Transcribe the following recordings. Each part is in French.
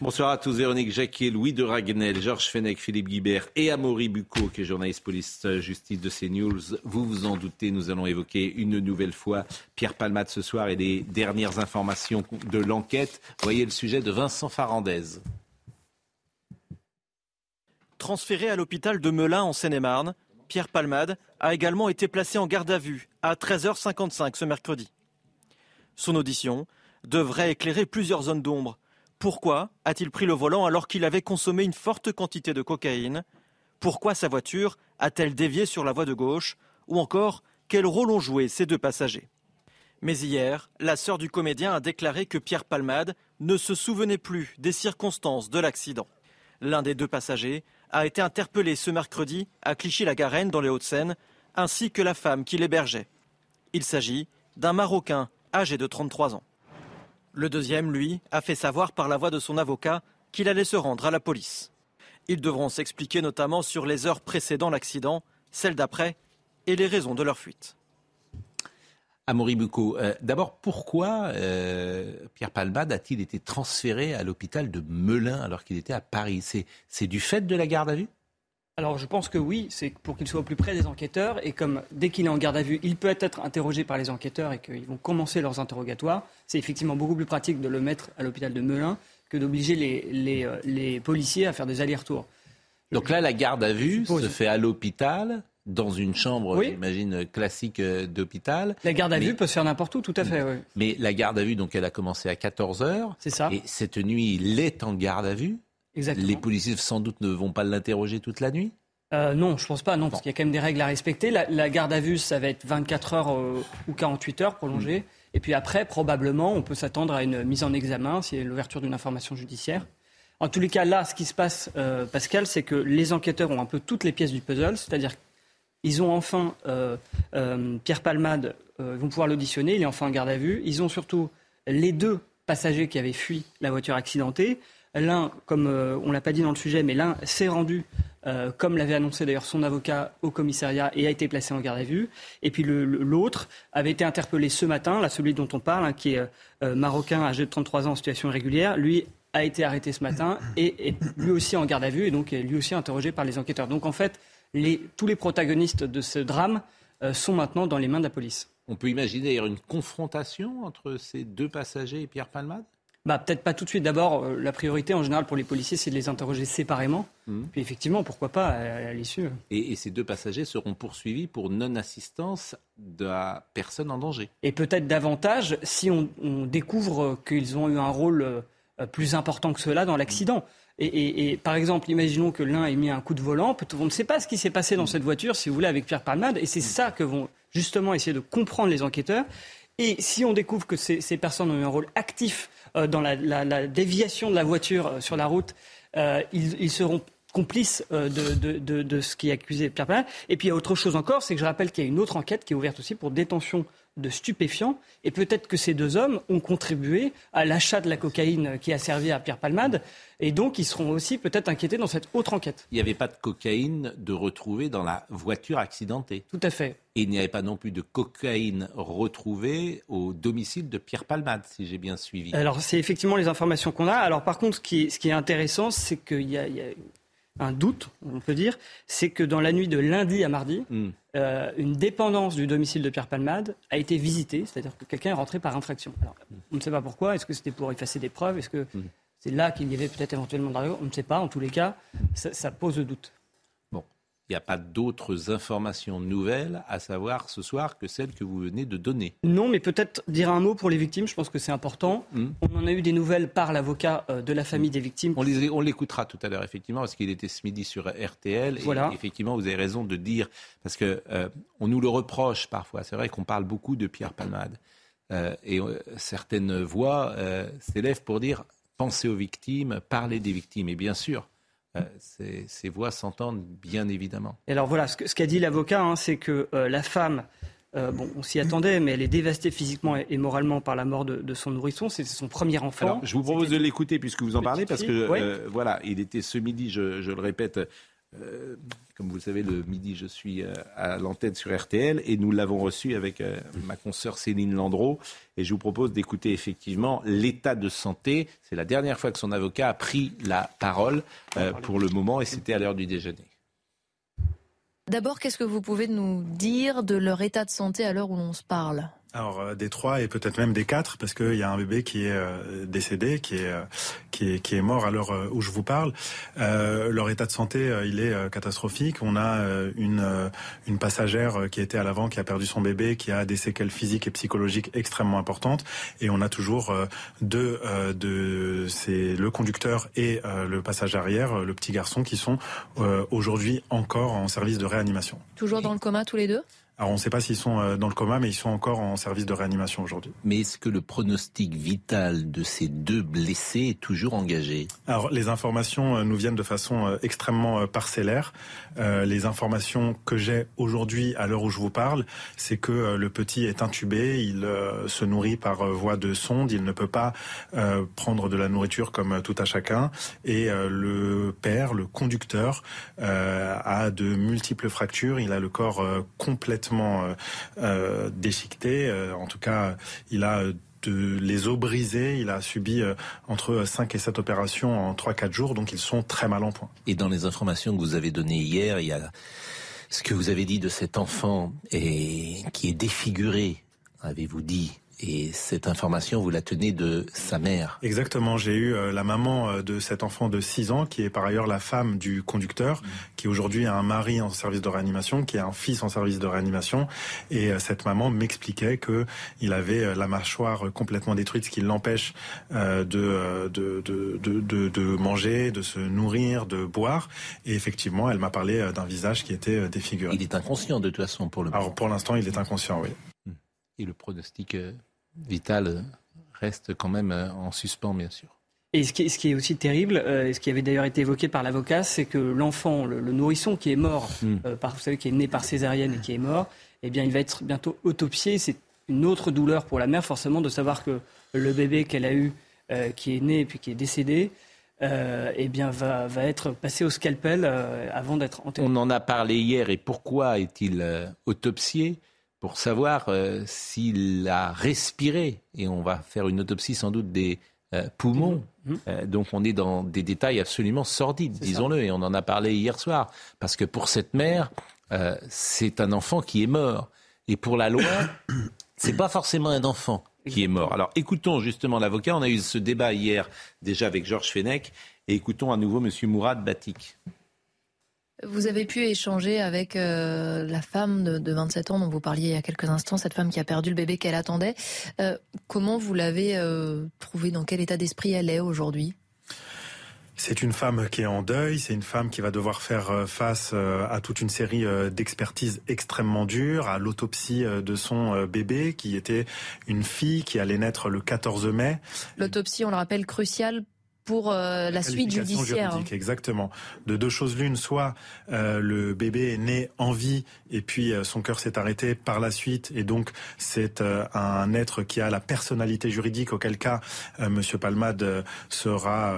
Bonsoir à tous, Véronique Jacquier, Louis de Raguenel, Georges Fenech, Philippe Guibert et Amaury Bucco, qui est journaliste police justice de CNews. Vous vous en doutez, nous allons évoquer une nouvelle fois Pierre Palmade ce soir et les dernières informations de l'enquête. Voyez le sujet de Vincent Farandez. Transféré à l'hôpital de Melun en Seine-et-Marne, Pierre Palmade a également été placé en garde à vue à 13h55 ce mercredi. Son audition devrait éclairer plusieurs zones d'ombre. Pourquoi a-t-il pris le volant alors qu'il avait consommé une forte quantité de cocaïne? Pourquoi sa voiture a-t-elle dévié sur la voie de gauche? Ou encore, quel rôle ont joué ces deux passagers? Mais hier, la sœur du comédien a déclaré que Pierre Palmade ne se souvenait plus des circonstances de l'accident. L'un des deux passagers a été interpellé ce mercredi à Clichy-la-Garenne dans les Hauts-de-Seine, ainsi que la femme qui l'hébergeait. Il s'agit d'un Marocain âgé de 33 ans. Le deuxième, lui, a fait savoir par la voix de son avocat qu'il allait se rendre à la police. Ils devront s'expliquer notamment sur les heures précédant l'accident, celles d'après et les raisons de leur fuite. Amaury Bucco, euh, d'abord, pourquoi euh, Pierre Palmade a-t-il été transféré à l'hôpital de Melun alors qu'il était à Paris? C'est du fait de la garde à vue? Alors je pense que oui, c'est pour qu'il soit au plus près des enquêteurs et comme dès qu'il est en garde à vue, il peut être interrogé par les enquêteurs et qu'ils vont commencer leurs interrogatoires, c'est effectivement beaucoup plus pratique de le mettre à l'hôpital de Melun que d'obliger les, euh, les, policiers à faire des allers-retours. Donc là, la garde à vue se fait à l'hôpital, dans une chambre, j'imagine, classique euh, d'hôpital. La garde à vue peut se faire n'importe où, tout à fait. Oui. Mais la garde à vue, donc, elle a commencé à 14 heures. C'est ça. Et cette nuit, il est en garde à vue. Exactement. Les policiers, sans doute, ne vont pas l'interroger toute la nuit? Euh, non, je pense pas, non, parce qu'il y a quand même des règles à respecter. La, garde à vue, ça va être 24 heures euh, ou 48 heures prolongées. Mm. Et puis après, probablement, on peut s'attendre à une mise en examen, a l'ouverture d'une information judiciaire. En tous les cas, là, ce qui se passe, euh, Pascal, c'est que les enquêteurs ont un peu toutes les pièces du puzzle, c'est-à-dire qu'ils ont enfin Pierre Palmade, ils vont pouvoir l'auditionner, il est enfin en garde à vue. Ils ont surtout les deux passagers qui avaient fui la voiture accidentée. L'un, comme on l'a pas dit dans le sujet, mais l'un s'est rendu euh, comme l'avait annoncé d'ailleurs son avocat au commissariat et a été placé en garde à vue. Et puis l'autre avait été interpellé ce matin, là, celui dont on parle, hein, qui est euh, marocain âgé de 33 ans en situation irrégulière. Lui a été arrêté ce matin et est lui aussi en garde à vue et donc est lui aussi interrogé par les enquêteurs. Donc en fait, tous les protagonistes de ce drame euh, sont maintenant dans les mains de la police. On peut imaginer une confrontation entre ces deux passagers et Pierre Palmade? Bah, Peut-être pas tout de suite. D'abord, euh, la priorité en général pour les policiers, c'est de les interroger séparément. Mmh. Puis effectivement, pourquoi pas à, l'issue. Et, ces deux passagers seront poursuivis pour non-assistance de la personne en danger. Et peut-être davantage si on, découvre qu'ils ont eu un rôle euh, plus important que cela dans l'accident. Et, par exemple, imaginons que l'un ait mis un coup de volant. On ne sait pas ce qui s'est passé dans mmh. cette voiture, si vous voulez, avec Pierre Palmade. Et c'est mmh. ça que vont justement essayer de comprendre les enquêteurs. Et si on découvre que ces, personnes ont eu un rôle actif euh, dans la, déviation de la voiture euh, sur la route, euh, ils, seront complices de, ce qui est accusé Pierre Palmade. Et puis il y a autre chose encore, c'est que je rappelle qu'il y a une autre enquête qui est ouverte aussi pour détention de stupéfiants. Et peut-être que ces deux hommes ont contribué à l'achat de la cocaïne qui a servi à Pierre Palmade. Et donc, ils seront aussi peut-être inquiétés dans cette autre enquête. Il n'y avait pas de cocaïne de retrouver dans la voiture accidentée. Tout à fait. Et il n'y avait pas non plus de cocaïne retrouvée au domicile de Pierre Palmade, si j'ai bien suivi. Alors, c'est effectivement les informations qu'on a. Alors, par contre, ce qui est, ce qui est intéressant, c'est qu'il y a, un doute, on peut dire, c'est que dans la nuit de lundi à mardi, hmm. euh, une dépendance du domicile de Pierre Palmade a été visitée, c'est-à-dire que quelqu'un est rentré par infraction. Alors, on ne sait pas pourquoi, est-ce que c'était pour effacer des preuves, est-ce que hmm. c'est là qu'il y avait peut-être éventuellement de On ne sait pas, en tous les cas, ça, ça pose doute il n'y a pas d'autres informations nouvelles à savoir ce soir que celles que vous venez de donner. Non, mais peut-être dire un mot pour les victimes, je pense que c'est important. Hmm. On en a eu des nouvelles par l'avocat euh, de la famille des victimes. On, l'écoutera tout à l'heure, effectivement, parce qu'il était ce midi sur RTL. Voilà. Et effectivement, vous avez raison de dire, parce qu'on euh, on nous le reproche parfois, c'est vrai qu'on parle beaucoup de Pierre Palmade. et certaines voix s'élèvent pour dire pensez aux victimes, parlez des victimes. Et bien sûr, ces, voix s'entendent bien évidemment. Et alors voilà, ce qu'a dit l'avocat, hein, c'est que la femme euh, bon, on s'y attendait, mais elle est dévastée physiquement et moralement par la mort de, son nourrisson. C'est son premier enfant. je vous propose de l'écouter puisque vous en parlez, parce que euh, voilà, il était ce midi, je, le répète. Euh, comme vous le savez, le midi, je suis à l'antenne sur RTL et nous l'avons reçu avec ma consoeur Céline Landreau. Et je vous propose d'écouter effectivement l'état de santé. C'est la dernière fois que son avocat a pris la parole pour le moment et c'était à l'heure du déjeuner. D'abord, qu'est-ce que vous pouvez nous dire de leur état de santé à l'heure où l'on se parle? Alors euh, des trois et peut-être même des quatre parce qu'il y a un bébé qui est euh, décédé, qui est, euh, qui est qui est mort à l'heure où je vous parle. leur état de santé, il est catastrophique. On a une une passagère qui était à l'avant, qui a perdu son bébé, qui a des séquelles physiques et psychologiques extrêmement importantes. Et on a toujours deux de c'est le conducteur et le passager arrière, le petit garçon, qui sont aujourd'hui encore en service de réanimation. Toujours dans le coma tous les deux? Alors on ne sait pas s'ils sont euh, dans le coma, mais ils sont encore en service de réanimation aujourd'hui. Mais est-ce que le pronostic vital de ces deux blessés est toujours engagé? Alors les informations euh, nous viennent de façon euh, extrêmement parcellaire. les informations que j'ai aujourd'hui, à l'heure où je vous parle, c'est que le petit est intubé, il se nourrit par voie de sonde, il ne peut pas prendre de la nourriture comme tout à chacun, et le père, le conducteur, a de multiples fractures, il a le corps complètement euh, euh, déchiqueté. Euh, en tout cas, il a les os brisés. Il a subi entre 5 et 7 opérations en 3-4 jours, donc ils sont très mal en point. Et dans les informations que vous avez données hier, il y a ce que vous avez dit de cet enfant et qui est défiguré, avez-vous dit et cette information, vous la tenez de sa mère. Exactement. J'ai eu euh, la maman euh, de cet enfant de 6 ans, qui est par ailleurs la femme du conducteur, qui aujourd'hui a un mari en service de réanimation, qui a un fils en service de réanimation. Et euh, cette maman m'expliquait que il avait la mâchoire complètement détruite, ce qui l'empêche de, de, de, de, de manger, de se nourrir, de boire. Et effectivement, elle m'a parlé d'un visage qui était défiguré. Il est inconscient de toute façon pour le Alors pour l'instant, il est inconscient, oui. Et le pronostic vital reste quand même euh, en suspens, bien sûr. Et ce qui, est, ce qui est aussi terrible, euh, ce qui avait d'ailleurs été évoqué par l'avocat, c'est que l'enfant, le, nourrisson qui est mort, hmm. euh, par, vous savez, qui est né par césarienne et qui est mort, eh bien, il va être bientôt autopsié. C'est une autre douleur pour la mère, forcément, de savoir que le bébé qu'elle a eu, qui est né et puis qui est décédé, eh bien, va, va, être passé au scalpel avant d'être enterré. On en a parlé hier. Et pourquoi est-il autopsié? Pour savoir euh, s'il a respiré. Et on va faire une autopsie sans doute des euh, poumons. Mmh. Euh, donc on est dans des détails absolument sordides, disons-le. Et on en a parlé hier soir. Parce que pour cette mère, c'est un enfant qui est mort. Et pour la loi, c'est pas forcément un enfant qui est mort. Alors écoutons justement l'avocat. On a eu ce débat hier déjà avec Georges Fenech. Et écoutons à nouveau M. Mourad Batik. Vous avez pu échanger avec euh, la femme de, 27 ans dont vous parliez il y a quelques instants, cette femme qui a perdu le bébé qu'elle attendait. Euh, comment vous l'avez euh, trouvée? Dans quel état d'esprit elle est aujourd'hui? C'est une femme qui est en deuil, c'est une femme qui va devoir faire face à toute une série d'expertises extrêmement dures, à l'autopsie de son bébé qui était une fille qui allait naître le 14 mai. L'autopsie, on le rappelle, cruciale pour euh, la suite judiciaire. Juridique, exactement. De deux choses l'une, soit euh, le bébé est né en vie et puis euh, son cœur s'est arrêté par la suite et donc c'est un être qui a la personnalité juridique auquel cas Monsieur Palmade sera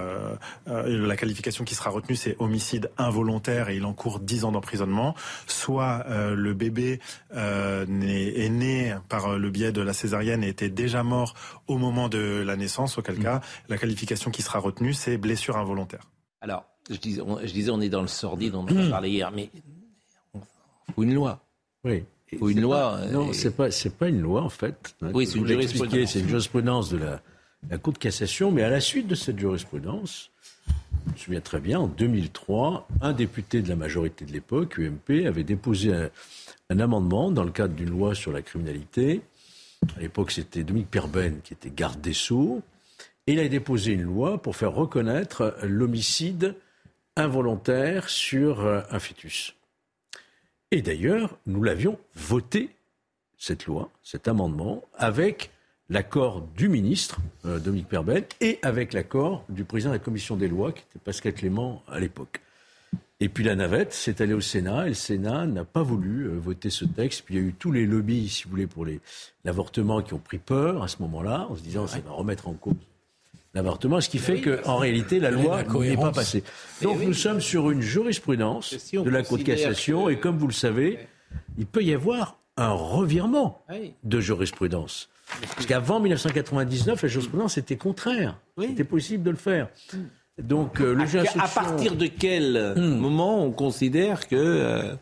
la qualification qui sera retenue c'est homicide involontaire et il encourt 10 ans d'emprisonnement. Soit le bébé est né par le biais de la césarienne et était déjà mort au moment de la naissance auquel mm. cas la qualification qui sera retenue c'est blessure involontaire. Alors, je disais, on, je disais, on est dans le sordide, on en a parlé hier, mais il faut une loi. Oui. Il faut une loi. non, euh, c'est pas, c'est pas une loi en fait. Oui, c'est une jurisprudence. C'est une jurisprudence de la, la, Cour de cassation, mais à la suite de cette jurisprudence, je me souviens très bien, en 2003, un député de la majorité de l'époque, UMP, avait déposé un, un amendement dans le cadre d'une loi sur la criminalité. À l'époque, c'était Dominique Perben qui était garde des Sceaux il a déposé une loi pour faire reconnaître l'homicide involontaire sur euh, un fœtus. Et d'ailleurs, nous l'avions voté, cette loi, cet amendement, avec l'accord du ministre, euh, Dominique Perben, et avec l'accord du président de la commission des lois, qui était Pascal Clément à l'époque. Et puis la navette s'est allée au Sénat et le Sénat n'a pas voulu euh, voter ce texte. Puis il y a eu tous les lobbies, si vous voulez, pour l'avortement qui ont pris peur à ce moment-là, en se disant ça va remettre en cause l'avortement, ce qui fait qu'en réalité la loi n'est pas passée. Donc nous sommes sur une jurisprudence de la Cour de cassation et comme vous le savez, il peut y avoir un revirement de jurisprudence. Parce qu'avant 1999, la jurisprudence était contraire. C'était possible de le faire. Donc, euh, le à, à partir de quel hmm. moment on considère que euh,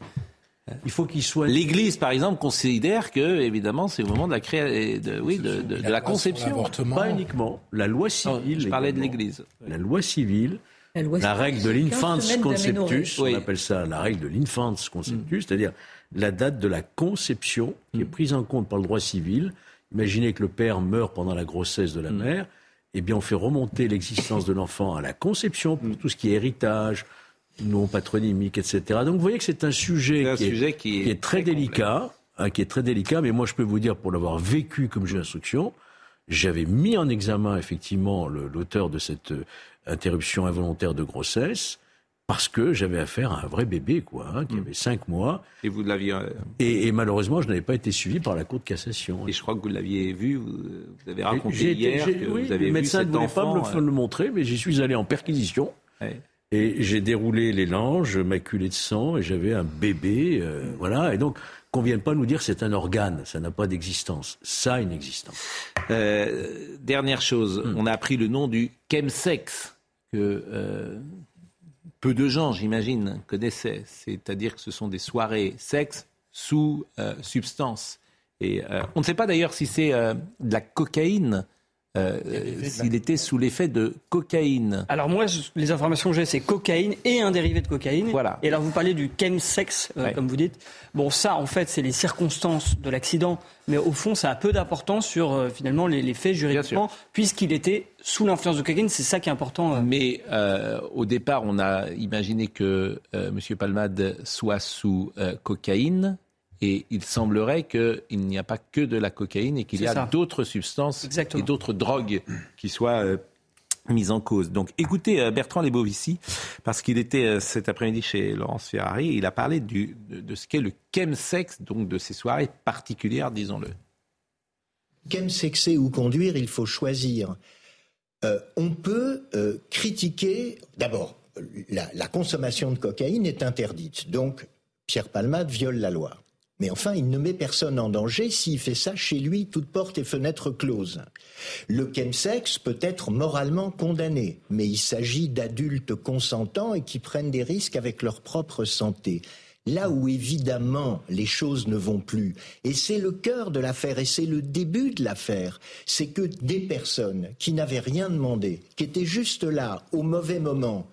il faut qu'il soit. L'Église, par exemple, considère que, évidemment, c'est au moment de la création, de, oui, de, de, la, conception. Pas uniquement. La loi civile. je parlais de l'Église. La loi civile. La, règle de l'infants conceptus, on appelle ça la règle de l'infants conceptus, c'est-à-dire la date de la conception qui est hmm. prise en compte par le droit civil. Imaginez que le père meurt pendant la grossesse de la hmm. mère eh bien, on fait remonter l'existence de l'enfant à la conception pour tout ce qui est héritage, non patronymique, etc. Donc, vous voyez que c'est un sujet, qui, est, très, délicat, hein, qui est très délicat. Mais moi, je peux vous dire, pour l'avoir vécu comme juge d'instruction, j'avais mis en examen effectivement l'auteur de cette euh, interruption involontaire de grossesse parce que j'avais affaire à un vrai bébé, quoi, hein, qui hmm. avait cinq mois. Et vous l'aviez. Euh, et, malheureusement, je n'avais pas été suivi par la Cour de cassation. Et je crois que vous l'aviez vu, vous, avez raconté hier que oui, vous avez le médecin ne voulait pas me le, montrer, mais j'y suis allé en perquisition. Et j'ai déroulé les langes, maculé de sang, et j'avais un bébé, euh, voilà. Et donc, qu'on vienne pas nous dire c'est un organe, ça n'a pas d'existence. Ça a une existence. Euh, dernière chose, hmm. on a appris le nom du chemsex que peu de gens, j'imagine, connaissaient. C'est-à-dire que ce sont des soirées sexe sous euh, substance. Et euh, on ne sait pas d'ailleurs si c'est euh, de la cocaïne euh, s'il était sous l'effet de cocaïne. Alors moi, les informations que j'ai, c'est cocaïne et un dérivé de cocaïne. Voilà. Et alors vous parlez du chemsex, euh, comme vous dites. Bon, ça, en fait, c'est les circonstances de l'accident, mais au fond, ça a peu d'importance sur euh, finalement les, faits juridiquement, puisqu'il était sous l'influence de cocaïne. C'est ça qui est important. Mais au départ, on a imaginé que M. Palmade soit sous cocaïne. Et il semblerait qu'il n'y a pas que de la cocaïne et qu'il y a d'autres substances et d'autres drogues qui soient euh, mises en cause. Donc écoutez euh, Bertrand Lebovici, parce qu'il était euh, cet après-midi chez Laurence Ferrari, il a parlé du, de, ce qu'est le chemsex, donc de ces soirées particulières, disons-le. Chemsexer ou conduire, il faut choisir. on peut critiquer, d'abord, la, la consommation de cocaïne est interdite, donc Pierre Palmade viole la loi. Mais enfin, il ne met personne en danger s'il fait ça chez lui, toutes portes et fenêtres closes. Le chemsex peut être moralement condamné, mais il s'agit d'adultes consentants et qui prennent des risques avec leur propre santé. Là où évidemment les choses ne vont plus, et c'est le cœur de l'affaire, et c'est le début de l'affaire, c'est que des personnes qui n'avaient rien demandé, qui étaient juste là au mauvais moment,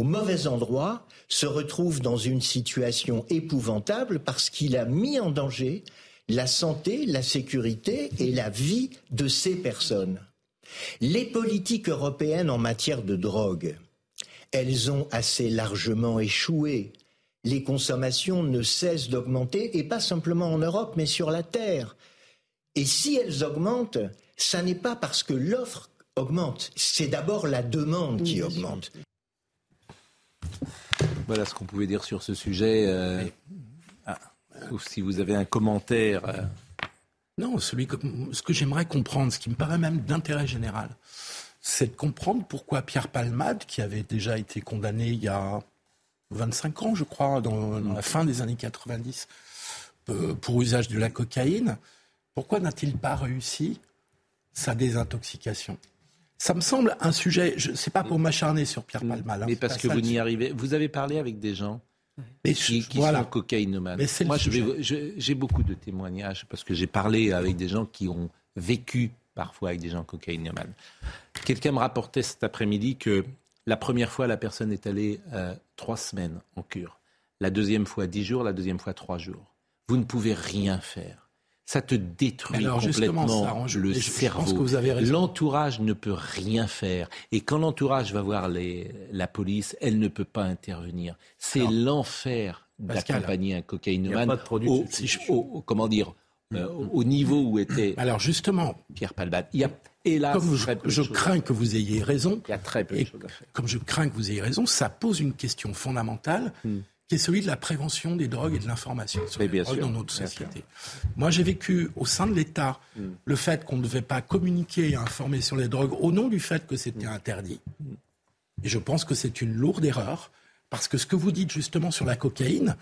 au mauvais endroit, se retrouve dans une situation épouvantable parce qu'il a mis en danger la santé, la sécurité et la vie de ces personnes. Les politiques européennes en matière de drogue, elles ont assez largement échoué. Les consommations ne cessent d'augmenter, et pas simplement en Europe, mais sur la Terre. Et si elles augmentent, ça n'est pas parce que l'offre augmente, c'est d'abord la demande qui augmente. Voilà ce qu'on pouvait dire sur ce sujet. Euh, ah, si vous avez un commentaire. Euh. Non, celui que, ce que j'aimerais comprendre, ce qui me paraît même d'intérêt général, c'est de comprendre pourquoi Pierre Palmade, qui avait déjà été condamné il y a 25 ans, je crois, dans, la fin des années 90, euh, pour usage de la cocaïne, pourquoi n'a-t-il pas réussi sa désintoxication? Ça me semble un sujet, je sais pas pour m'acharner sur Pierre Palmal. Hein, mais parce que vous n'y arrivez. Vous avez parlé avec des gens qui, sont cocaïnomanes. Moi, j'ai beaucoup de témoignages parce que j'ai parlé avec des gens qui ont vécu parfois avec des gens cocaïnomanes. Quelqu'un me rapportait cet après-midi que la première fois, la personne est allée euh, trois semaines en cure. La deuxième fois, dix jours. La deuxième fois, trois jours. Vous ne pouvez rien faire ça te détruit complètement le cerveau. L'entourage ne peut rien faire. Et quand l'entourage va voir les, la police, elle ne peut pas intervenir. C'est l'enfer d'accompagner un cocaïnomane au, comment dire, euh, au niveau où était Alors justement, Pierre Palmade. Il y a hélas comme je, crains que vous ayez raison, Il y a très peu de choses à faire. comme je crains que vous ayez raison, ça pose une question fondamentale Hmm. Qui est celui de la prévention des drogues et de l'information sur Mais les bien drogues sûr, dans notre société. Moi, j'ai vécu au sein de l'État Hmm. le fait qu'on ne devait pas communiquer et informer sur les drogues au nom du fait que c'était Hmm. interdit. Et je pense que c'est une lourde erreur, parce que ce que vous dites justement sur la cocaïne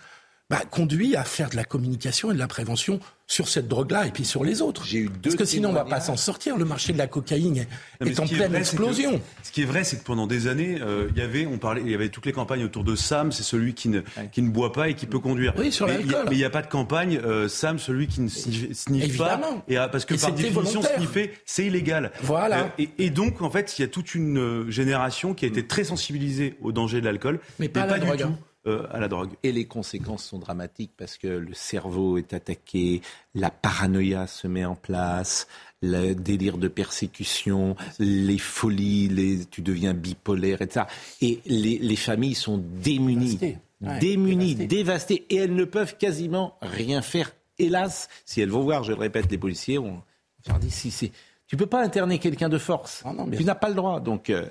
bah, conduit à faire de la communication et de la prévention sur cette drogue-là et puis sur les autres. J'ai eu deux Parce que sinon, on va pas s'en sortir. Le marché de la cocaïne est, Non, en pleine vrai, c'est que- explosion. ce qui est vrai, c'est que pendant des années, euh, il y avait, on parlait, il y avait toutes les campagnes autour de Sam, c'est celui qui ne, qui ne boit pas et qui peut conduire. Oui, sur mais il mais il n'y a pas de campagne euh, Sam, celui qui ne sniffe, pas. Évidemment. Et, euh, parce que Et par définition, volontaire. sniffer, c'est illégal. Voilà. Euh, et, et donc, en fait, il y a toute une génération qui a été très sensibilisée au danger de l'alcool, Mais pas la du drogue, tout hein. Euh, à la drogue. Et les conséquences sont dramatiques parce que le cerveau est attaqué, la paranoïa se met en place, le délire de persécution, les folies, les, tu deviens bipolaire, etc. Et les, les familles sont démunies, Dévastées. Ouais, démunies, dévastées. dévastées, et elles ne peuvent quasiment rien faire. Hélas, si elles vont voir, je le répète, les policiers, on leur dit si c'est. Tu peux pas interner quelqu'un de force. Ah non, tu n'as pas le droit. Donc, euh,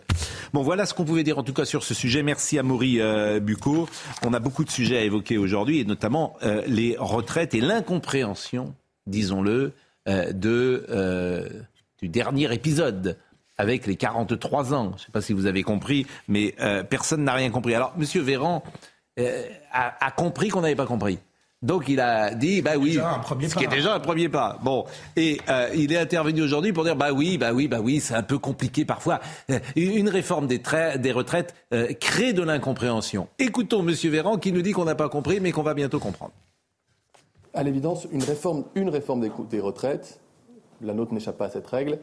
bon, voilà ce qu'on pouvait dire en tout cas sur ce sujet. Merci à Maury euh, Bucco. On a beaucoup de sujets à évoquer aujourd'hui, et notamment euh, les retraites et l'incompréhension, disons-le, euh, de, euh, du dernier épisode avec les 43 ans. Je ne sais pas si vous avez compris, mais euh, personne n'a rien compris. Alors, Monsieur Véran euh, a, a compris qu'on n'avait pas compris? Donc il a dit bah oui, déjà un premier ce qui est déjà un premier pas. Bon, et euh, il est intervenu aujourd'hui pour dire bah oui, bah oui, bah oui, c'est un peu compliqué parfois. Euh, Une réforme des, trai- des retraites euh, crée de l'incompréhension. Écoutons Monsieur Véran qui nous dit qu'on n'a pas compris, mais qu'on va bientôt comprendre. À l'évidence, une réforme, une réforme des, des retraites, la nôtre n'échappe pas à cette règle,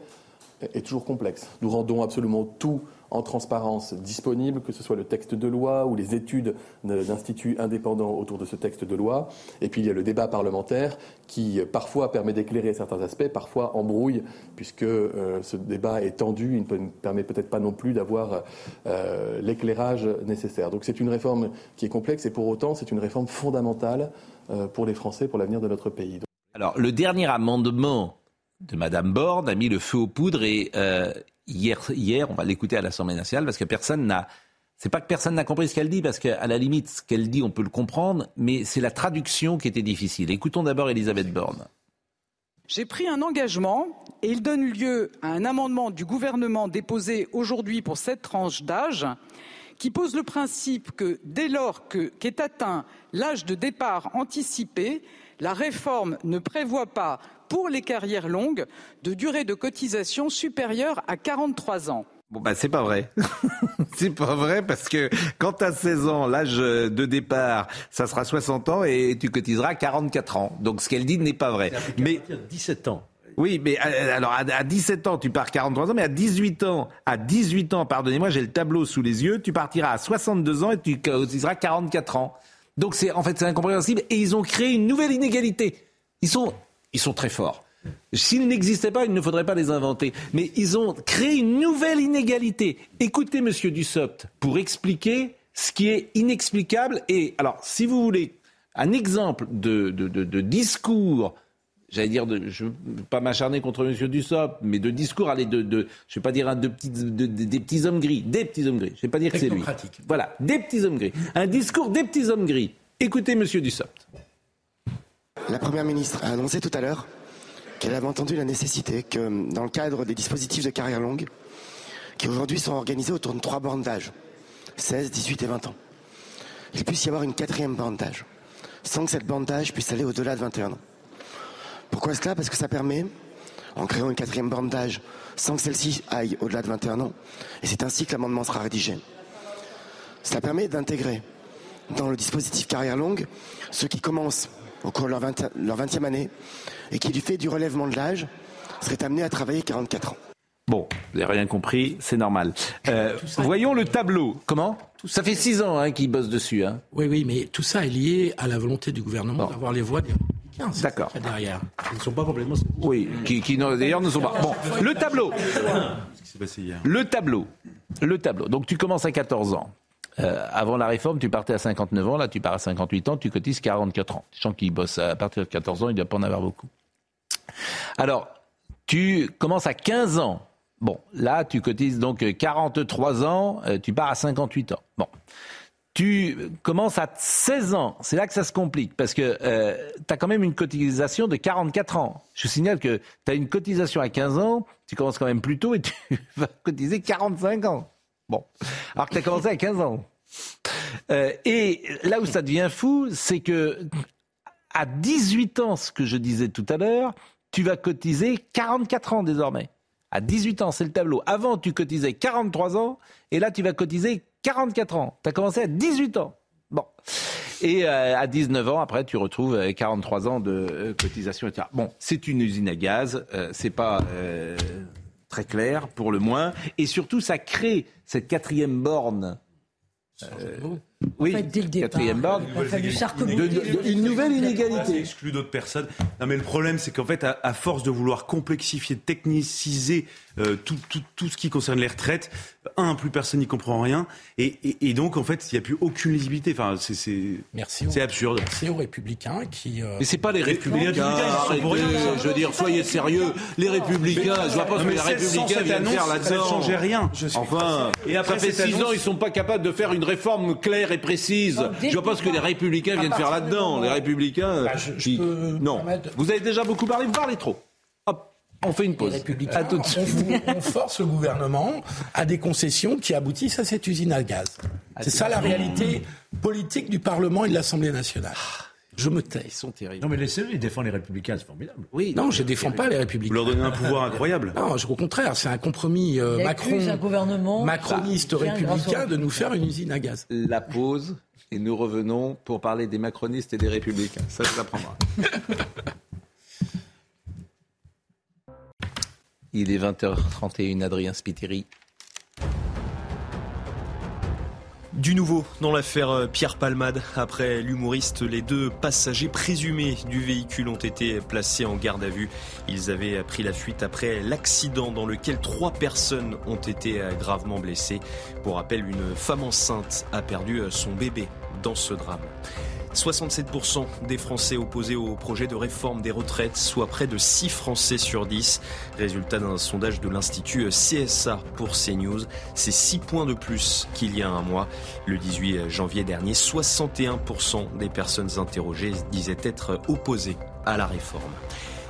est est toujours complexe. Nous rendons absolument tout en transparence disponible, que ce soit le texte de loi ou les études de- d'instituts indépendants autour de ce texte de loi. Et puis il y a le débat parlementaire qui parfois permet d'éclairer certains aspects, parfois embrouille, puisque euh, ce débat est tendu, il ne permet peut-être pas non plus d'avoir euh, l'éclairage nécessaire. Donc c'est une réforme qui est complexe et pour autant c'est une réforme fondamentale euh, pour les Français, pour l'avenir de notre pays. Alors, le dernier amendement de Madame Borne a mis le feu aux poudres et hier, on va l'écouter à l'Assemblée nationale parce que personne n'a. C'est pas que personne n'a compris ce qu'elle dit, parce qu'à la limite, ce qu'elle dit, on peut le comprendre, mais c'est la traduction qui était difficile. Écoutons d'abord Elisabeth Borne. J'ai pris un engagement et il donne lieu à un amendement du gouvernement déposé aujourd'hui pour cette tranche d'âge qui pose le principe que dès lors que- qu'est atteint l'âge de départ anticipé, la réforme ne prévoit pas pour les carrières longues de durée de cotisation supérieure à 43 ans. Bon, bah, c'est pas vrai. c'est pas vrai parce que quand tu as 16 ans, l'âge de départ, ça sera 60 ans et tu cotiseras 44 ans. Donc, ce qu'elle dit n'est pas vrai. Mais. 17 ans. Oui, mais euh, alors à, à 17 ans, tu pars 43 ans, mais à 18 ans, à 18 ans, pardonnez-moi, j'ai le tableau sous les yeux, tu partiras à 62 ans et tu cotiseras 44 ans. Donc c'est en fait c'est incompréhensible et ils ont créé une nouvelle inégalité. Ils sont ils sont très forts. S'ils n'existaient pas, il ne faudrait pas les inventer. Mais ils ont créé une nouvelle inégalité. Écoutez Monsieur Dussopt pour expliquer ce qui est inexplicable. Et alors, si vous voulez un exemple de, de, de- de discours j'allais dire, je ne veux pas m'acharner contre M. Dussopt, mais de discours, allez, de, de, je ne vais pas dire un de petits, de- de- des petits hommes gris, des petits hommes gris, je ne vais pas dire que c'est lui. Voilà, des petits hommes gris. Un discours des petits hommes gris. Écoutez M. Dussopt. La Première ministre a annoncé tout à l'heure qu'elle avait entendu la nécessité que, dans le cadre des dispositifs de carrière longue, qui aujourd'hui sont organisés autour de trois bornes d'âge, 16, 18 et 20 ans, il puisse y avoir une quatrième borne d'âge, sans que cette borne d'âge puisse aller au-delà de 21 ans. Pourquoi cela? Parce que ça permet, en créant une quatrième borne d'âge, sans que celle-ci aille au-delà de 21 ans, et c'est ainsi que l'amendement sera rédigé, cela permet d'intégrer dans le dispositif carrière longue ceux qui commencent au cours de leur, 20 leur 20e année et qui, du fait du relèvement de l'âge, seraient amenés à travailler 44 ans. Bon, vous n'avez rien compris, c'est normal. Euh, voyons le tableau. Comment Ça fait six ans hein, qu'ils bossent dessus. Hein. Oui, oui, mais tout ça est lié à la volonté du gouvernement d'avoir les voix des D'accord. derrière. Ils ne sont pas complètement. Oui, qui, d'ailleurs ne sont pas. Bon, le tableau. Le tableau. Le tableau. Donc tu commences à 14 ans. Euh, avant la réforme, tu partais à 59 ans, là tu pars à 58 ans, tu cotises 44 ans. Les gens qui bossent à partir de 14 ans, il ne doit pas en avoir beaucoup. Alors, tu commences à 15 ans. Bon, là, tu cotises donc 43 ans, euh, tu pars à 58 ans. Bon. Tu commences à 16 ans, c'est là que ça se complique, parce que euh, tu as quand même une cotisation de 44 ans. Je vous signale que tu as une cotisation à 15 ans, tu commences quand même plus tôt et tu vas cotiser 45 ans. Bon, alors que tu as commencé à 15 ans. Euh, et là où ça devient fou, c'est que à 18 ans, ce que je disais tout à l'heure, tu vas cotiser 44 ans désormais. À 18 ans, c'est le tableau. Avant, tu cotisais 43 ans, et là, tu vas cotiser 44 ans. Tu as commencé à 18 ans. Bon. Et euh, à 19 ans, après, tu retrouves 43 ans de euh, cotisation, etc. Bon, c'est une usine à gaz. Euh, c'est pas très clair, pour le moins. Et surtout, ça crée cette quatrième borne oui, dès le départ, quatrième borne, une nouvelle inégalité. exclut d'autres personnes. Non, mais le problème, c'est qu'en fait, à, force de vouloir complexifier, techniciser euh, tout, tout, tout, ce qui concerne les retraites, un, plus personne n'y comprend rien, et, et, et, donc en fait, il n'y a plus aucune lisibilité. Enfin, c'est c'est absurde. C'est aux républicains qui. Euh... Mais c'est pas les républicains. Les républicains je veux dire, soyez sérieux. Les républicains, je vois pas ce que les républicains viennent faire là-dedans. Ça ne changeait rien. Enfin, et après, ça fait six ans, ils sont pas capables de faire une réforme claire et précise. Je vois pas ce que les républicains viennent faire là-dedans. Les républicains. Bah, non. Vous avez déjà beaucoup parlé. Vous parlez trop. On fait une pause. À tout de suite. On, force le gouvernement à des concessions qui aboutissent à cette usine à gaz. C'est ça la réalité politique du Parlement et de l'Assemblée nationale. Je me tais. Ils sont terribles. Non, mais laissez-le, ils défendent les Républicains, c'est formidable. Oui, non, je ne défends pas les Républicains. Vous leur donnez un pouvoir incroyable. Non, au contraire, c'est un compromis euh, Macron, un gouvernement macroniste républicain de nous faire une usine à gaz. La pause, et nous revenons pour parler des macronistes et des républicains. Ça, ça prendra. Il est 20h31, Adrien Spiteri. Du nouveau dans l'affaire euh, Pierre Palmade. Après l'humoriste, les deux passagers présumés du véhicule ont été placés en garde à vue. Ils avaient pris la fuite après l'accident dans lequel trois personnes ont été euh, gravement blessées. Pour rappel, une femme enceinte a perdu euh, son bébé dans ce drame. 67% des Français opposés au projet de réforme des retraites, soit près de 6 Français sur 10. Résultat d'un sondage de l'Institut CSA pour CNews. C'est 6 points de plus qu'il y a un mois. Le 18 janvier dernier, 61% des personnes interrogées disaient être opposées à la réforme.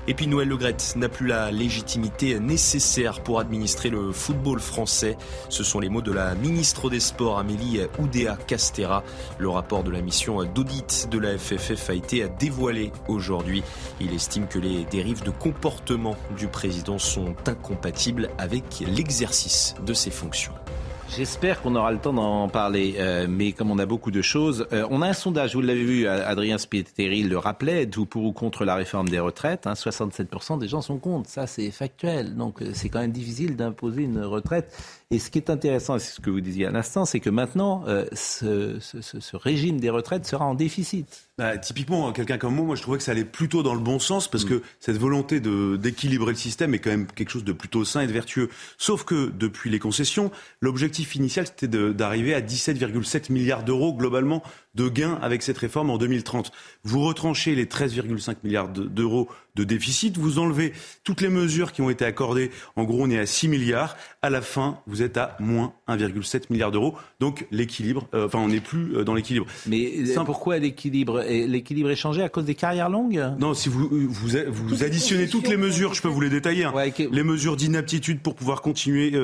Et puis Noël Legrette n'a plus la légitimité nécessaire pour administrer le football français. Ce sont les mots de la ministre des Sports Amélie Oudéa Castera. Le rapport de la mission d'audit de la FFF a été dévoilé aujourd'hui. Il estime que les dérives de comportement du président sont incompatibles avec l'exercice de ses fonctions. J'espère qu'on aura le temps d'en parler, euh, mais comme on a beaucoup de choses, euh, on a un sondage, vous l'avez vu, Adrien Spiteri le rappelait, tout pour ou contre la réforme des retraites, 67% hein, des gens sont contre, ça c'est factuel, donc euh, c'est quand même difficile d'imposer une retraite. Et ce qui est intéressant, c'est ce que vous disiez à l'instant, c'est que maintenant, ce, ce, ce régime des retraites sera en déficit. Bah, typiquement, quelqu'un comme moi, moi, je trouvais que ça allait plutôt dans le bon sens parce mm. que cette volonté d'équilibrer le système est quand même quelque chose de plutôt sain et de vertueux. Sauf que depuis les concessions, l'objectif initial c'était d'arriver à 17,7 milliards d'euros globalement de gains avec cette réforme en 2030. Vous retranchez les 13,5 milliards d'euros de déficit, vous enlevez toutes les mesures qui ont été accordées. En gros, on est à 6 milliards. À la fin, vous êtes à moins 1,7 milliard d'euros. Donc l'équilibre, euh, enfin, on n'est plus euh, dans l'équilibre. Mais euh, pourquoi l'équilibre L'équilibre est changé? À cause des carrières longues? Non, si vous, vous, vous additionnez toutes les mesures, je peux vous les détailler. Hein. Les mesures d'inaptitude pour pouvoir continuer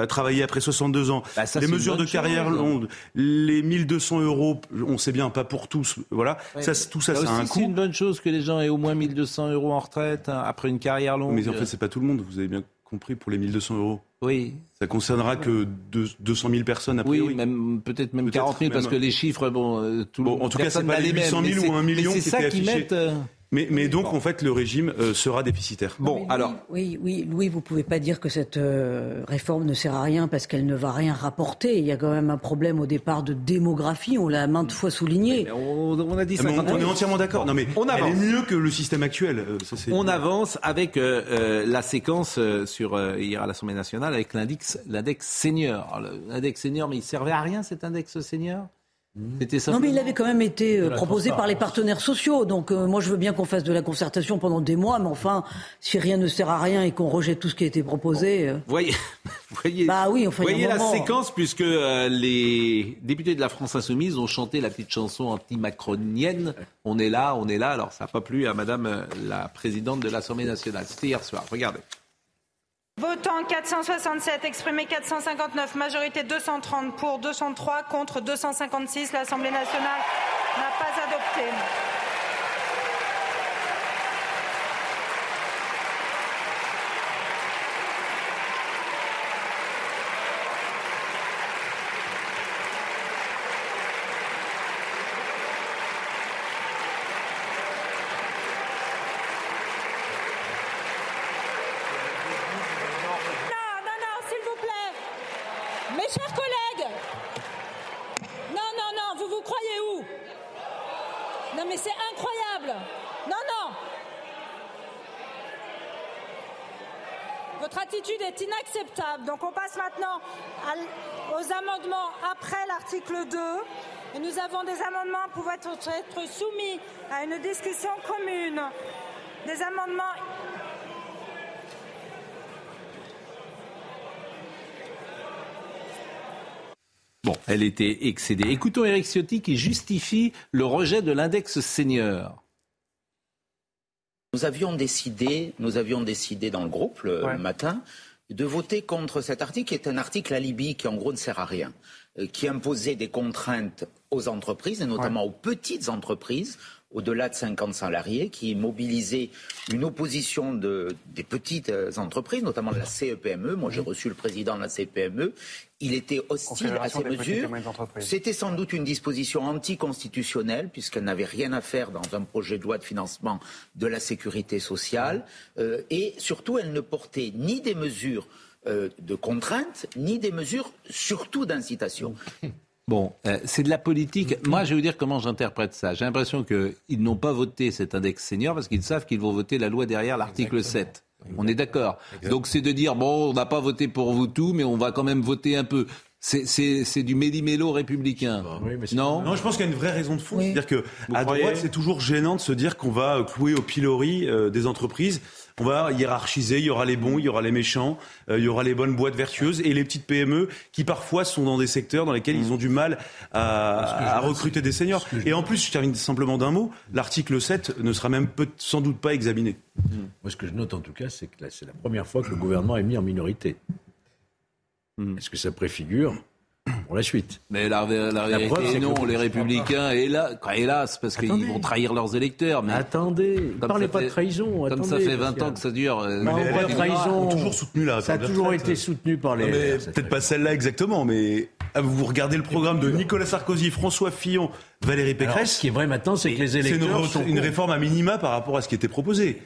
à travailler après 62 ans, bah, les mesures de carrière longue, les 1200 euros, on c'est bien, pas pour tous. Voilà. Ça, tout ça, ça a un coût. C'est une bonne chose que les gens aient au moins 1200 euros en retraite hein, après une carrière longue. Mais en fait, c'est pas tout le monde. Vous avez bien compris pour les 1200 euros. Oui. Ça concernera que 200 000 personnes après. Oui, même peut-être même 40 000 parce que les chiffres, bon, euh, tout bon, en tout cas, c'est pas les 800 000 ou 1 million qui ça qui. Euh, mais, mais donc, en fait, le régime euh, sera déficitaire. Bon, alors. Oui, oui, Louis, vous pouvez pas dire que cette euh, réforme ne sert à rien parce qu'elle ne va rien rapporter. Il y a quand même un problème au départ de démographie. On l'a maintes fois souligné. on, a dit ça. on, est entièrement d'accord. Non, mais on elle est mieux que le système actuel. Euh, ça, on avance avec la séquence sur hier à l'Assemblée nationale avec l'index, l'index senior. L'index senior, mais il servait à rien cet index senior? Non, mais il avait quand même été euh, proposé par les partenaires sociaux. Donc, euh, moi, je veux bien qu'on fasse de la concertation pendant des mois, mais enfin, si rien ne sert à rien et qu'on rejette tout ce qui a été proposé. euh, Voyez, voyez, Bah oui, enfin, voyez la moment. séquence puisque les députés de la France Insoumise ont chanté la petite chanson anti-macronienne. On est là, on est là. Alors ça n'a pas plu à Madame la présidente de l'Assemblée nationale. C'était hier soir. Regardez. Votant 467, exprimé 459, majorité 230 pour 203 contre 256. L'Assemblée nationale n'a pas adopté. Non, non, non, s'il vous plaît. Mes chers collègues. Non, non, non, vous vous croyez où Non, mais c'est incroyable. Non, non. Votre attitude est inacceptable. Donc on passe maintenant à l- aux amendements après l'article 2. Et nous avons des amendements pouvant être être soumis à une discussion commune. Des amendements Bon, elle était excédée. Écoutons Eric Ciotti qui justifie le rejet de l'index senior. Nous avions décidé, nous avions décidé dans le groupe le Ouais. matin de voter contre cet article qui est un article alibi qui en gros ne sert à rien, euh, qui imposait des contraintes aux entreprises et notamment aux petites entreprises au-delà de 50 salariés, qui mobilisait une opposition de, des petites euh, entreprises, notamment de la CEPME. Moi, j'ai reçu le président de la CEPME. Il était hostile à ces mesures. C'était sans doute une disposition anticonstitutionnelle, puisqu'elle n'avait rien à faire dans un projet de loi de financement de la sécurité sociale. Euh, et surtout, elle ne portait ni des mesures euh, de contrainte, ni des mesures surtout d'incitation. Bon, euh, c'est de la politique. Moi, je vais vous dire comment j'interprète ça. J'ai l'impression qu'ils n'ont pas voté cet index senior parce qu'ils savent qu'ils vont voter la loi derrière l'article 7. On est d'accord. Donc c'est de dire, bon, on n'a pas voté pour vous tout, mais on va quand même voter un peu. C'est- du méli-mélo républicain. non Non, je pense qu'il y a une vraie raison de fond. C'est-à-dire que Vous à croyez droite, c'est toujours gênant de se dire qu'on va clouer au pilori euh, des entreprises. On va hiérarchiser. Il y aura les bons, il y aura les méchants, euh, il y aura les bonnes boîtes vertueuses et les petites PME qui parfois sont dans des secteurs dans lesquels ils ont du mal à, à recruter des seniors. Et en plus, je termine simplement d'un mot. L'article 7 ne sera même peut- sans doute pas examiné. Moi, ce que je note en tout cas, c'est que c'est la première fois que le gouvernement est mis en minorité. Est-ce que ça préfigure pour la suite Mais la, la La vérité, preuve, c'est que non, le- les républicains, hélas, hélas parce qu'ils Attendez. vont trahir leurs électeurs. Mais attendez, comme parlez pas de trahison, Comme ça fait 20 Pascal. ans que ça dure. Non, les pas de républicains trahison. ont toujours soutenu la Ça a toujours été soutenu par les. Peut-être pas celle-là exactement, mais ah, vous regardez le programme de Nicolas Sarkozy, François Fillon, Valérie Pécresse. Alors, ce qui est vrai maintenant, c'est que les C'est une, électeurs sont une réforme à minima par rapport à ce qui était proposé,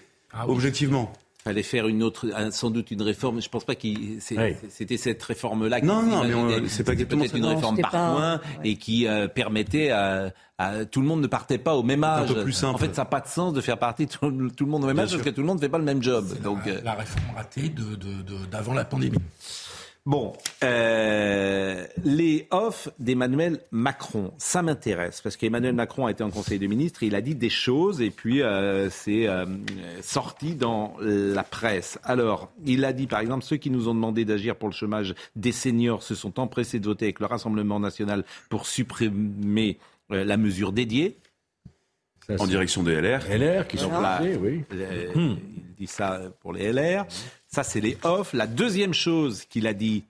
objectivement. Fallait faire une autre, un- sans doute une réforme. Je pense pas Oui. c'était cette réforme-là. Non, non, mais c'est pas peut-être une réforme par pas- points et qui euh, permettait à, à- tout le monde ne partait pas au même Un âge. peu plus simple. En fait, ça n'a pas de sens de faire partie de tout, tout le monde au même Bien âge sûr. parce que tout le monde ne fait pas le même job. Donc, euh, La réforme ratée de- de- de- d'avant la pandémie. Bon, euh, les offres d'Emmanuel Macron, ça m'intéresse parce qu'Emmanuel Macron a été en Conseil des ministres, il a dit des choses et puis euh, c'est euh, sorti dans la presse. Alors, il a dit par exemple ceux qui nous ont demandé d'agir pour le chômage des seniors se sont empressés de voter avec le Rassemblement national pour supprimer la mesure dédiée. En direction des LR. LR qui sont là, oui. Il dit ça pour les LR. Ça, c'est les off. La deuxième chose qu'il a dit,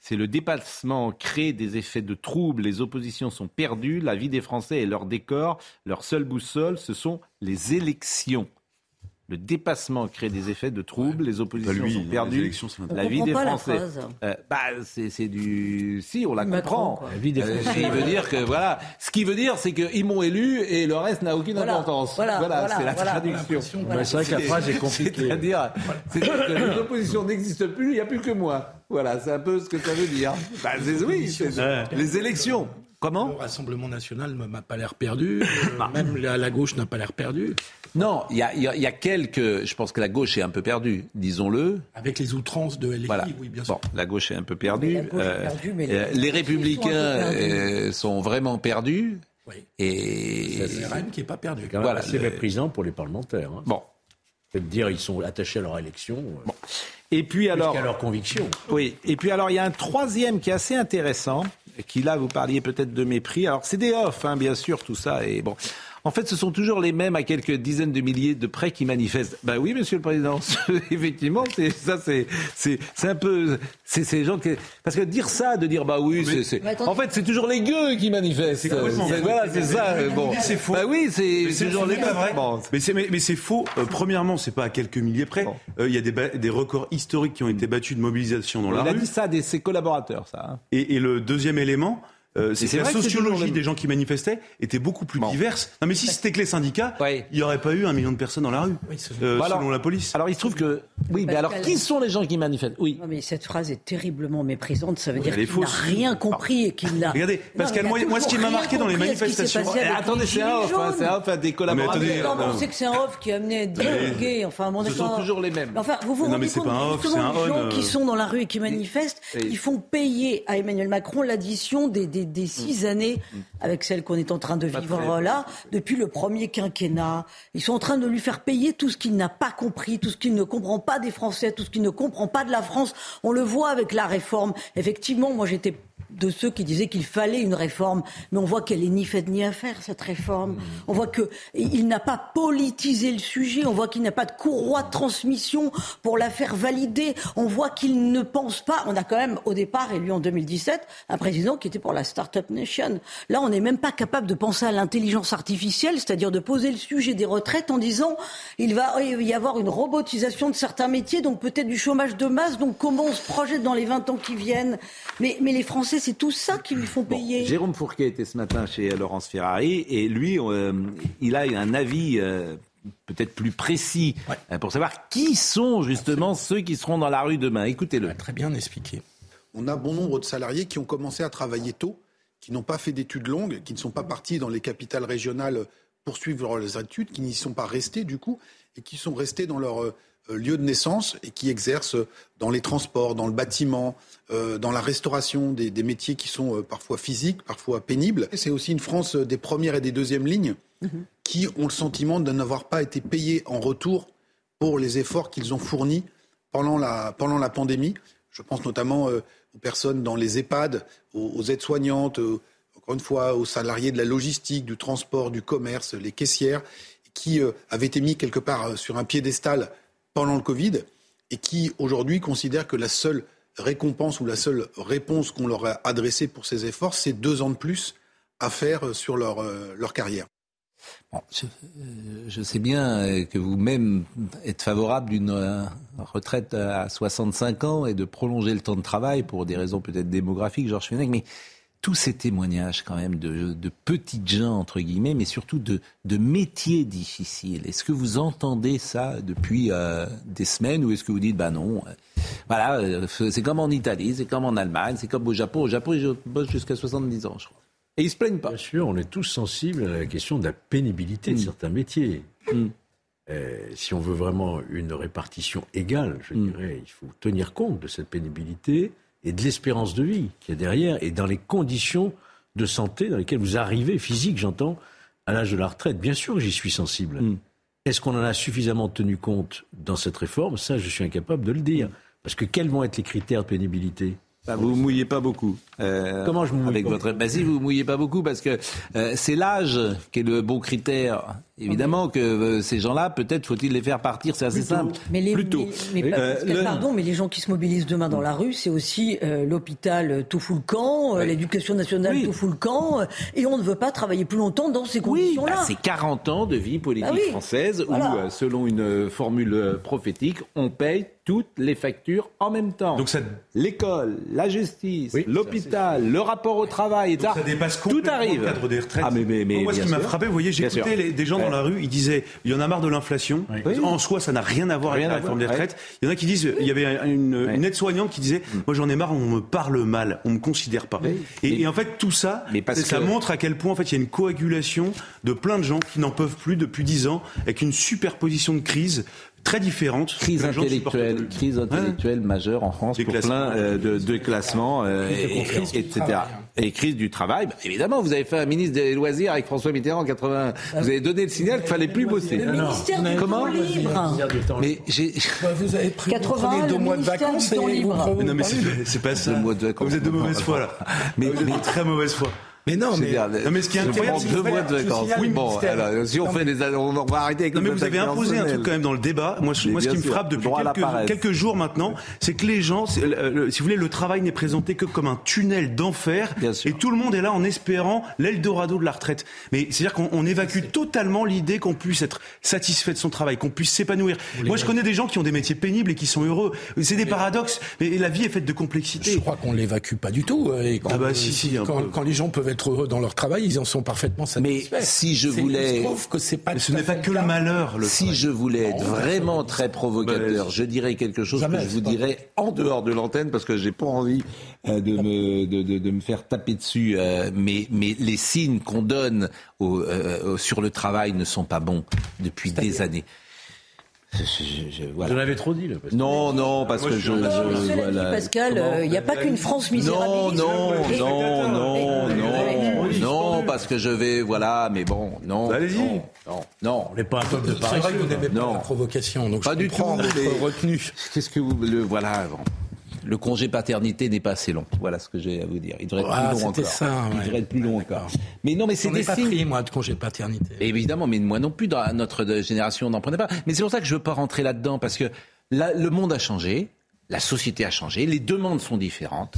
c'est le dépassement crée des effets de trouble. Les oppositions sont perdues. La vie des Français et leur décor, leur seule boussole, ce sont les élections. Le dépassement crée des effets de trouble. Les oppositions Bah, lui, sont les perdues. la vie des Français. Euh, bah, c'est c'est du. Si, on la comprend. La vie des Euh, Français. il veut dire que voilà. Ce qui veut dire, c'est qu'ils m'ont élu et le reste n'a aucune Voilà, importance. voilà, voilà, c'est la traduction. Voilà. C'est vrai que la phrase est compliquée. C'est-à-dire, c'est-à-dire que les oppositions n'existent plus, il n'y a plus que moi. Voilà, c'est un peu ce que ça veut dire. Bah, c'est- oui, Ouais. les élections. Comment Le Rassemblement national ne m'a pas l'air perdu. euh, même la, la gauche n'a pas l'air perdue. Non, il y a, il y a- il y a quelques. Je pense que la gauche est un peu perdue, disons-le. Avec les outrances de LFI, Voilà. oui, bien sûr. Bon, la gauche est un peu perdue. la gauche est perdue, mais les- euh, les les républicains sont euh, vraiment perdus. Oui. Et C'est RN qui n'est pas perdu. quand même Voilà, assez le- méprisant pour les parlementaires. hein. bon. C'est de dire ils sont attachés à leur élection. euh, Et puis alors, qu'à leurs convictions. oui. Et puis alors, il y a un troisième qui est assez intéressant. Qui là, vous parliez peut-être de mépris. Alors c'est des off, hein, bien sûr, tout ça. Et bon. En fait, ce sont toujours les mêmes à quelques dizaines de milliers de près qui manifestent. Ben oui, Monsieur le Président, effectivement, c'est ça, c'est c'est c'est un peu c'est ces gens qui parce que dire ça, de dire bah oui, c'est en fait c'est toujours les gueux qui manifestent. Voilà, c'est ça. Mais Bon, c'est faux. Bah oui, c'est Mais c'est toujours les Mais c'est mais, c'est faux. Euh, premièrement, c'est pas à quelques milliers près. Euh, Il y a des, des records historiques qui ont été battus de mobilisation dans la il a rue. dit ça à ses collaborateurs, ça. hein. Et, et le deuxième élément, euh, c'est la sociologie des gens qui manifestaient était beaucoup plus diverse. Non, mais si c'était que les syndicats, Ouais. il n'y aurait pas eu un million de personnes dans la rue, Oui, euh, Bah alors- selon la police. Alors il se trouve que oui, mais alors qui sont les gens qui manifestent? Oui. Non, mais cette phrase est terriblement méprisante. Ça veut dire qu'il n'a rien compris et qu'il n'a. Regardez, Pascal, moi- moi, ce qui m'a marqué dans les manifestations- Eh, attendez, c'est un off, hein, c'est un off à des collaborateurs. attendez, Non, mais on non. sait que c'est un off qui a amené à dialoguer. Enfin, bon, Ce sont toujours les mêmes. Enfin, vous vous Non, rendez compte pas un que off, justement, c'est un les gens qui euh. sont dans la rue et qui manifestent, ils font payer à Emmanuel Macron l'addition des, des, des six années avec celle qu'on est en train de vivre là depuis le premier quinquennat. Ils sont en train de lui faire payer tout ce qu'il n'a pas compris, tout ce qu'il ne comprend pas des Français, tout ce qu'il ne comprend pas de la France. On le voit avec la réforme. Effectivement, moi j'étais de ceux qui disaient qu'il fallait une réforme, mais on voit qu'elle est ni faite ni à faire cette réforme. On voit que il n'a pas politisé le sujet. On voit qu'il n'a pas de courroie de transmission pour la faire valider. On voit qu'il ne pense pas. On a quand même au départ élu en 2017 un président qui était pour la start-up nation. Là, on n'est même pas capable de penser à l'intelligence artificielle, c'est-à-dire de poser le sujet des retraites en disant il va y avoir une robotisation de certains métiers, donc peut-être du chômage de masse. Donc comment on se projette dans les 20 ans qui viennent? Mais les Français, c'est tout ça qui lui font Bon, payer. Jérôme Fourquet était ce matin chez Laurence Ferrari et lui, euh, il a un avis euh, peut-être plus précis euh, pour savoir qui sont justement ceux qui seront dans la rue demain. Écoutez-le. Très bien expliqué. On a bon nombre de salariés qui ont commencé à travailler tôt, qui n'ont pas fait d'études longues, qui ne sont pas partis dans les capitales régionales poursuivre leurs études, qui n'y sont pas restés du coup, et qui sont restés dans leur euh, lieu de naissance et qui exercent dans les transports, dans le bâtiment, euh, dans la restauration, des, des métiers qui sont euh, parfois physiques, parfois pénibles. C'est aussi une France euh, des premières et des deuxièmes lignes qui ont le sentiment de n'avoir pas été payés en retour pour les efforts qu'ils ont fournis pendant la, pendant la pandémie. Je pense notamment euh, aux personnes dans les EHPAD, aux, aux aides-soignantes, euh, encore une fois aux salariés de la logistique, du transport, du commerce, les caissières, qui euh, avaient été mis quelque part euh, sur un piédestal pendant le Covid et qui aujourd'hui considèrent que la seule récompense ou la seule réponse qu'on leur a adressée pour ces efforts, c'est deux ans de plus à faire sur leur, euh, leur carrière. Bon, je, sais bien que vous-même êtes favorable d'une euh, retraite à 65 ans et de prolonger le temps de travail pour des raisons peut-être démographiques, Georges Fenech, mais tous ces témoignages quand même de, de petites gens, entre guillemets, mais surtout de, de métiers difficiles. Est-ce que vous entendez ça depuis euh, des semaines ou est-ce que vous dites, bah non, euh, voilà, euh, c'est comme en Italie, c'est comme en Allemagne, c'est comme au Japon. Au Japon, ils bossent jusqu'à 70 ans, je crois. Et ils se plaignent pas. Bien sûr, on est tous sensibles à la question de la pénibilité de certains métiers. Euh, si on veut vraiment une répartition égale, je dirais, il faut tenir compte de cette pénibilité et de l'espérance de vie qu'il y a derrière et dans les conditions de santé dans lesquelles vous arrivez, physique, j'entends, à l'âge de la retraite. Bien sûr que j'y suis sensible. Est-ce qu'on en a suffisamment tenu compte dans cette réforme? Ça, je suis incapable de le dire. Parce que quels vont être les critères de pénibilité? Bah, vous vous mouillez pas beaucoup. Euh, Comment je mouille avec votre... Bah si, vous vous mouillez pas beaucoup parce que euh, c'est l'âge qui est le bon critère. Évidemment que euh, ces gens-là, peut-être faut-il les faire partir, c'est assez simple. Mais les, Plus tôt. mais- mais pas- Euh, le- pardon, mais les gens qui se mobilisent demain dans la rue, c'est aussi euh, l'hôpital tout fout le camp, euh, l'éducation nationale tout fout le camp, euh, et on ne veut pas travailler plus longtemps dans ces conditions-là. Bah, c'est 40 ans de vie politique Bah oui. française Voilà. où, euh, selon une euh, formule prophétique, on paye toutes les factures en même temps. Donc l'école, la justice, l'hôpital, le rapport au travail, etc. ça dépasse tout complètement arrive. le cadre des retraites. Ah mais mais mais Moi, ce qui m'a frappé, vous voyez, j'écoutais des gens dans la rue, ils disaient il y en a marre de l'inflation. En soi, ça n'a rien à voir Rien avec la réforme des retraites. Il y en a qui disent il y avait une, une aide-soignante qui disait Mm. moi j'en ai marre, on me parle mal, on me considère pas. Et, et en fait tout ça, parce ça que- montre à quel point en fait il y a une coagulation de plein de gens qui n'en peuvent plus depuis 10 ans, avec une superposition de crises très différentes. Crise intellectuelle, crise intellectuelle majeure en France pour classements. plein euh, de, de classements, euh, et- etc. Et crise du travail. Bah, évidemment, vous avez fait un ministre des loisirs avec François Mitterrand en 80. Vous avez donné le signal qu'il fallait plus bosser. Le ministère du Comment temps libre. Mais j'ai. Vous avez pris 80, prenez deux le mois de vacances et vous libre. prenez- Mais non mais c'est pas ça. mois de vacances. Vous êtes de mauvaise foi là. Mais, Vous êtes de très mauvaise foi. Mais non, mais, Non, mais ce qui est incroyable, c'est que deux vous mois de faites- vacances. Oui, bon, ministère. alors, si on fait des, on va arrêter avec Non les mais vous avez imposé un truc quand même dans le débat. Moi, je- Mais moi ce qui me frappe depuis quelques, jours maintenant, c'est que les gens, le- si vous voulez, le travail n'est présenté que comme un tunnel d'enfer, et tout le monde est là en espérant l'Eldorado de la retraite. Mais c'est-à-dire qu'on on évacue totalement l'idée qu'on puisse être satisfait de son travail, qu'on puisse s'épanouir. Moi, je connais des gens qui ont des métiers pénibles et qui sont heureux. C'est des paradoxes, mais la vie est faite de complexité. Je crois qu'on l'évacue pas du tout. euh, Et quand, Ah bah euh, si, si, quand les gens peuvent être heureux dans leur travail, ils en sont parfaitement satisfaits. Mais si je voulais- je trouve que c'est pas. Mais ce n'est pas que le malheur. Le Si je voulais être vraiment très provocateur, je dirais quelque chose Jamais, que je vous dirais en dehors de l'antenne parce que j'ai pas envie euh, de, me, de, de- de me faire taper dessus. euh, mais, mais les signes qu'on donne au, euh, sur le travail ne sont pas bons depuis des années. Je- je- je- voilà. Vous en avez trop dit là. parce que- Non, non, parce que je. je- dit. Pascal, euh, il n'y a pas qu'une France Non, misérabiliste. non, Et- non, non, et- non, non, parce que je vais, voilà, mais bon, non, Allez-y. non, non, non. On n'est pas un peuple de C'est vrai que vous n'aimez pas Non. la provocation, donc Pas je du comprends tout, votre mais- retenue. Qu'est-ce que vous, le, voilà, bon. Le congé paternité n'est pas assez long. Voilà ce que j'ai à vous dire. Il devrait être Ah, plus long encore. ça, Il ouais. devrait être plus long encore. Mais non, mais c'est des pas signes. pris, moi, de congé paternité. Évidemment, mais moi non plus, dans notre génération, on n'en prenait pas. Mais c'est pour ça que je veux pas rentrer là-dedans, parce que là, le monde a changé, la société a changé, les demandes sont différentes,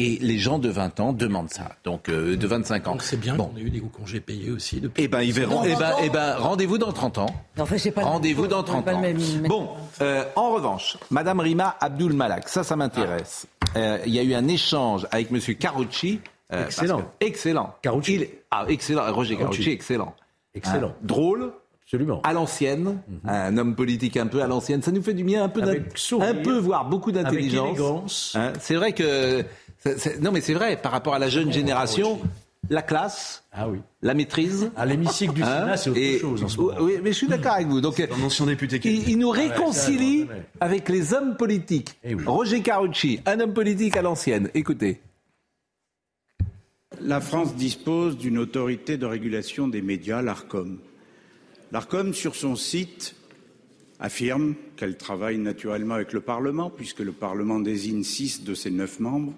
et les gens de 20 ans demandent ça, donc euh, de 25 ans. Donc c'est bien Bon. qu'on ait eu des congés payés aussi depuis. Eh ben, ils verront. Eh 20 ben, eh ben, rendez-vous dans 30 ans. Non, enfin, c'est pas le- Rendez-vous dans c'est 30 pas le ans. même- Bon, euh, en revanche, Madame Rima Abdul Malak, ça, ça m'intéresse. Euh, Il y a eu un échange avec Monsieur Carucci. euh, Excellent. que- excellent. Carucci. Il- ah, excellent. Roger Carucci, Carucci. excellent. Excellent. Hein, drôle. Absolument. À l'ancienne, un homme politique un peu à l'ancienne, ça nous fait du bien, un peu, sourire, un peu voire beaucoup d'intelligence. Hein, c'est vrai que, c'est- c'est- non mais c'est vrai, par rapport à la jeune génération, la classe, Ah oui. la maîtrise. À l'hémicycle du Hein, Sénat, c'est autre et- chose en ce moment. Oui, mais je suis d'accord avec vous. Donc, Un ancien député qui il, il nous ouais, réconcilie ouais. avec les hommes politiques. Eh oui. Roger Carucci, un homme politique à l'ancienne. Écoutez. La France dispose d'une autorité de régulation des médias, l'ARCOM. L'ARCOM, sur son site, affirme qu'elle travaille naturellement avec le Parlement, puisque le Parlement désigne six de ses neuf membres,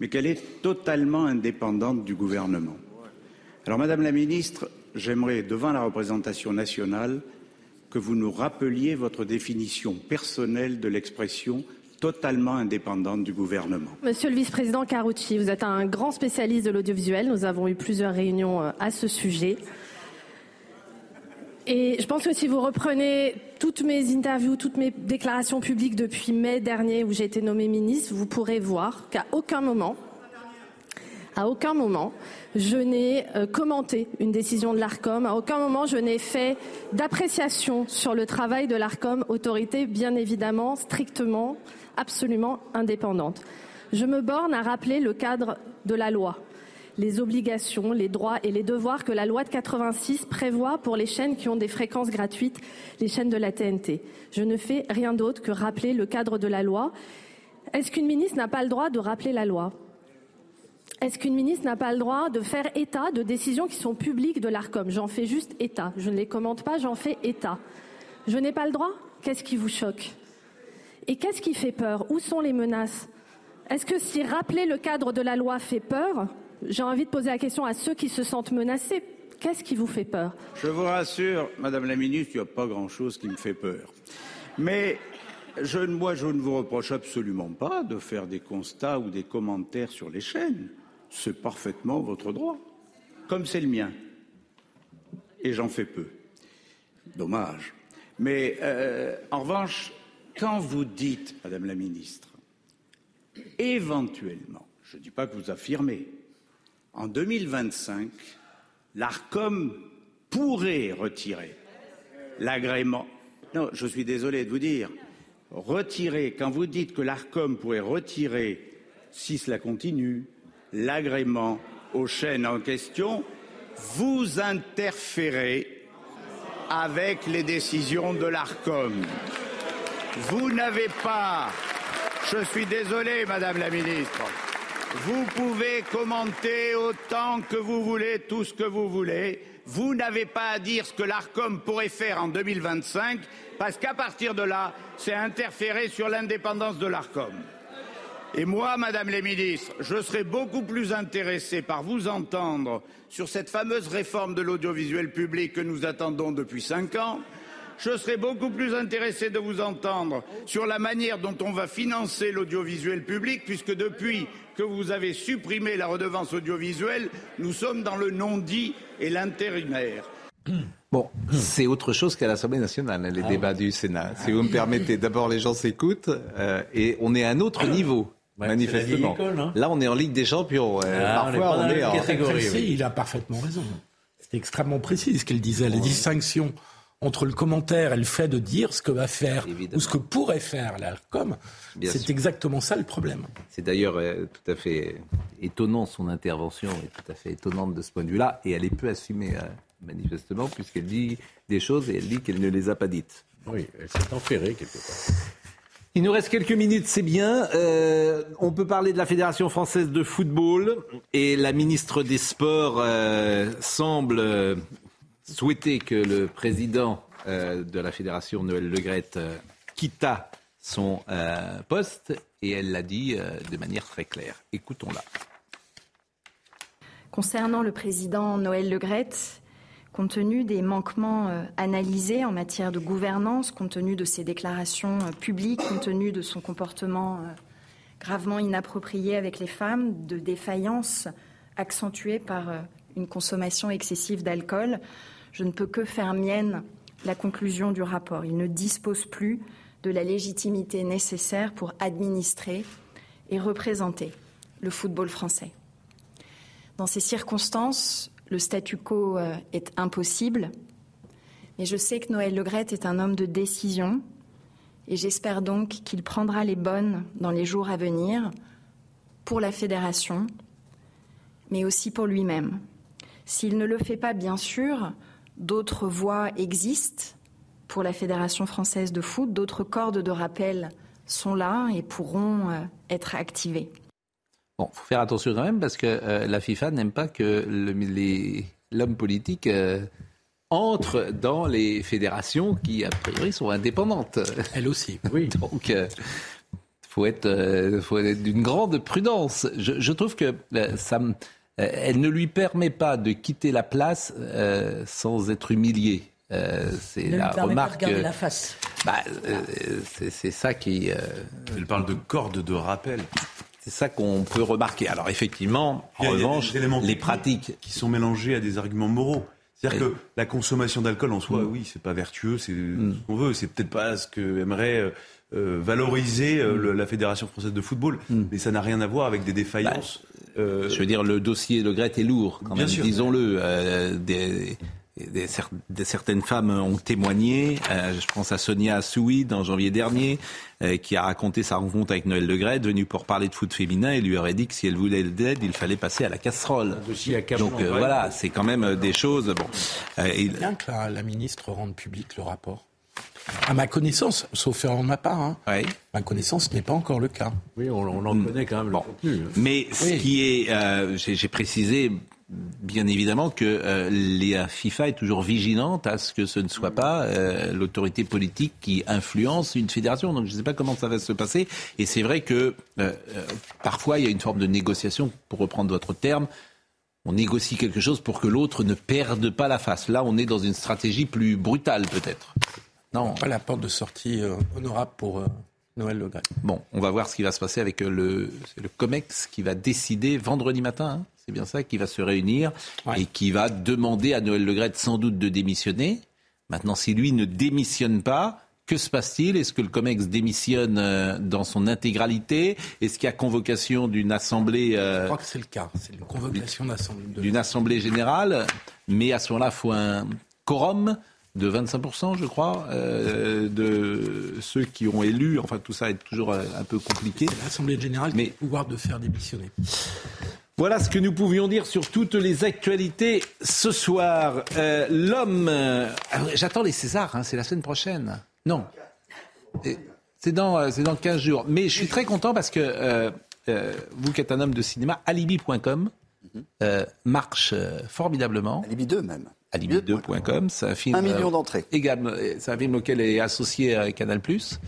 mais qu'elle est totalement indépendante du gouvernement. Alors, Madame la Ministre, j'aimerais, devant la représentation nationale, que vous nous rappeliez votre définition personnelle de l'expression totalement indépendante du gouvernement. Monsieur le vice-président Carucci, vous êtes un grand spécialiste de l'audiovisuel. Nous avons eu plusieurs réunions euh, à ce sujet. Et je pense que si vous reprenez toutes mes interviews, toutes mes déclarations publiques depuis mai dernier où j'ai été nommée ministre, vous pourrez voir qu'à aucun moment, à aucun moment, je n'ai euh, commenté une décision de l'ARCOM. À aucun moment, je n'ai fait d'appréciation sur le travail de l'ARCOM, autorité bien évidemment strictement, absolument indépendante. Je me borne à rappeler le cadre de la loi, les obligations, les droits et les devoirs que la loi de 86 prévoit pour les chaînes qui ont des fréquences gratuites, les chaînes de la TNT. Je ne fais rien d'autre que rappeler le cadre de la loi. Est-ce qu'une ministre n'a pas le droit de rappeler la loi? Est-ce qu'une ministre n'a pas le droit de faire état de décisions qui sont publiques de l'ARCOM J'en fais juste état. Je ne les commente pas, j'en fais état. Je n'ai pas le droit? Qu'est-ce qui vous choque? Et qu'est-ce qui fait peur? Où sont les menaces? Est-ce que si rappeler le cadre de la loi fait peur, j'ai envie de poser la question à ceux qui se sentent menacés. Qu'est-ce qui vous fait peur? Je vous rassure, Madame la Ministre, il n'y a pas grand-chose qui me fait peur. Mais je, moi, je ne vous reproche absolument pas de faire des constats ou des commentaires sur les chaînes. C'est parfaitement votre droit, comme c'est le mien. Et j'en fais peu. Dommage. Mais euh, en revanche, quand vous dites, Madame la Ministre, éventuellement, je ne dis pas que vous affirmez, en 2025, l'ARCOM pourrait retirer l'agrément. Non, je suis désolé de vous dire, retirer, quand vous dites que l'ARCOM pourrait retirer, si cela continue, l'agrément aux chaînes en question, vous interférez avec les décisions de l'ARCOM. Vous n'avez pas, je suis désolé, Madame la Ministre, vous pouvez commenter autant que vous voulez tout ce que vous voulez. Vous n'avez pas à dire ce que l'ARCOM pourrait faire en 2025, parce qu'à partir de là, c'est interférer sur l'indépendance de l'ARCOM. Et moi, Madame les ministres, je serais beaucoup plus intéressé par vous entendre sur cette fameuse réforme de l'audiovisuel public que nous attendons depuis cinq ans. Je serais beaucoup plus intéressé de vous entendre sur la manière dont on va financer l'audiovisuel public, puisque depuis que vous avez supprimé la redevance audiovisuelle, nous sommes dans le non-dit et l'intérimaire. Bon, c'est autre chose qu'à l'Assemblée nationale, les débats du Sénat. Si vous me permettez, d'abord les gens s'écoutent euh, et on est à un autre niveau. manifestement. école, hein. Là, on est en Ligue des Champions. Euh, Ah, on est parfois, on est en catégorie, oui. Il a parfaitement raison. C'était extrêmement précis ce qu'elle disait. La distinction entre le commentaire et le fait de dire ce que va faire ou ce que pourrait faire l'ARCOM, c'est exactement ça le problème. C'est d'ailleurs euh, tout à fait étonnant, son intervention est tout à fait étonnante de ce point de vue-là, et elle est peu assumée, euh, manifestement, puisqu'elle dit des choses et elle dit qu'elle ne les a pas dites. Oui, elle s'est enferrée quelque part. Il nous reste quelques minutes, c'est bien. Euh, on peut parler de la Fédération française de football, et la ministre des Sports euh, semble souhaiter que le président euh, de la Fédération, Noël Legrette, euh, quitta son euh, poste, et elle l'a dit euh, de manière très claire. Écoutons-la. Concernant le président Noël Legrette, compte tenu des manquements analysés en matière de gouvernance, compte tenu de ses déclarations publiques, compte tenu de son comportement gravement inapproprié avec les femmes, de défaillances accentuées par une consommation excessive d'alcool, je ne peux que faire mienne la conclusion du rapport. Il ne dispose plus de la légitimité nécessaire pour administrer et représenter le football français. Dans ces circonstances, le statu quo euh, est impossible, mais je sais que Noël Legrette est un homme de décision et j'espère donc qu'il prendra les bonnes dans les jours à venir pour la fédération, mais aussi pour lui-même. S'il ne le fait pas, bien sûr, d'autres voies existent pour la Fédération française de foot, d'autres cordes de rappel sont là et pourront euh, être activées. Bon, faut faire attention quand même parce que euh, la FIFA n'aime pas que le- les- l'homme politique euh, entre dans les fédérations qui, a priori, sont indépendantes. Elle aussi. Oui. Donc, il faut être, euh, faut être d'une grande prudence. Je, je trouve que euh, ça, me- euh, elle ne lui permet pas de quitter la place euh, sans être humiliée. Euh, c'est Ne lui la permet pas de remarque. regarder euh, la face. bah, euh, c'est ça qui. euh, Elle parle de corde de rappel. C'est ça qu'on peut remarquer. Alors effectivement, en revanche, des éléments les pratiques qui sont mélangés à des arguments moraux. C'est-à-dire que la consommation d'alcool en soi, Mm. oui, c'est pas vertueux, c'est ce qu'on veut. C'est peut-être pas ce que aimerait euh, euh, valoriser euh, le- la Fédération française de football, mais ça n'a rien à voir avec des défaillances. Euh, Je veux dire, le dossier Le Gret est lourd, quand Bien même, disons-le. Euh, des, des cer- des- certaines femmes ont témoigné. Euh, je pense à Sonia Assouid en janvier dernier, euh, qui a raconté sa rencontre avec Noël Le Gret, venue pour parler de foot féminin, et lui aurait dit que si elle voulait l'aide, il fallait passer à la casserole. Donc euh, voilà, c'est quand même euh, des choses. Bon, Euh, et- Bien que la, la ministre rende public le rapport. À ma connaissance, sauf erreur de ma part, hein, ma connaissance n'est pas encore le cas. Oui, on, on en connaît quand même le contenu. hein. Mais ce qui est, euh, j'ai précisé bien évidemment que euh, la FIFA est toujours vigilante à ce que ce ne soit pas euh, l'autorité politique qui influence une fédération. Donc je ne sais pas comment ça va se passer. Et c'est vrai que euh, euh, parfois il y a une forme de négociation, pour reprendre votre terme. On négocie quelque chose pour que l'autre ne perde pas la face. Là, on est dans une stratégie plus brutale, peut-être. Non. Pas la porte de sortie euh, honorable pour euh, Noël Le Gret. Bon, on va voir ce qui va se passer avec euh, le, COMEX qui va décider vendredi matin, hein, c'est bien ça, qui va se réunir et qui va demander à Noël Le Gret sans doute de démissionner. Maintenant, si lui ne démissionne pas, Que se passe-t-il? Est-ce que le COMEX démissionne dans son intégralité? Est-ce qu'il y a convocation d'une assemblée Je crois que c'est le cas. C'est une convocation d'assemblée. D'une assemblée générale, mais à ce moment-là, il faut un quorum de 25%, je crois, euh, de ceux qui ont élu. Enfin, tout ça est toujours euh, un peu compliqué. L'Assemblée générale mais... a le pouvoir de faire démissionner. Voilà ce que nous pouvions dire sur toutes les actualités ce soir. Euh, L'homme. Euh, J'attends les Césars, hein, c'est la semaine prochaine. Non. C'est dans, dans 15 jours. Mais je suis très content parce que euh, vous qui êtes un homme de cinéma, alibi.com marche formidablement. Alibi 2 même. Alibi2.com, c'est un film. Un million d'entrées. Également, c'est un film auquel est associé à Canal+.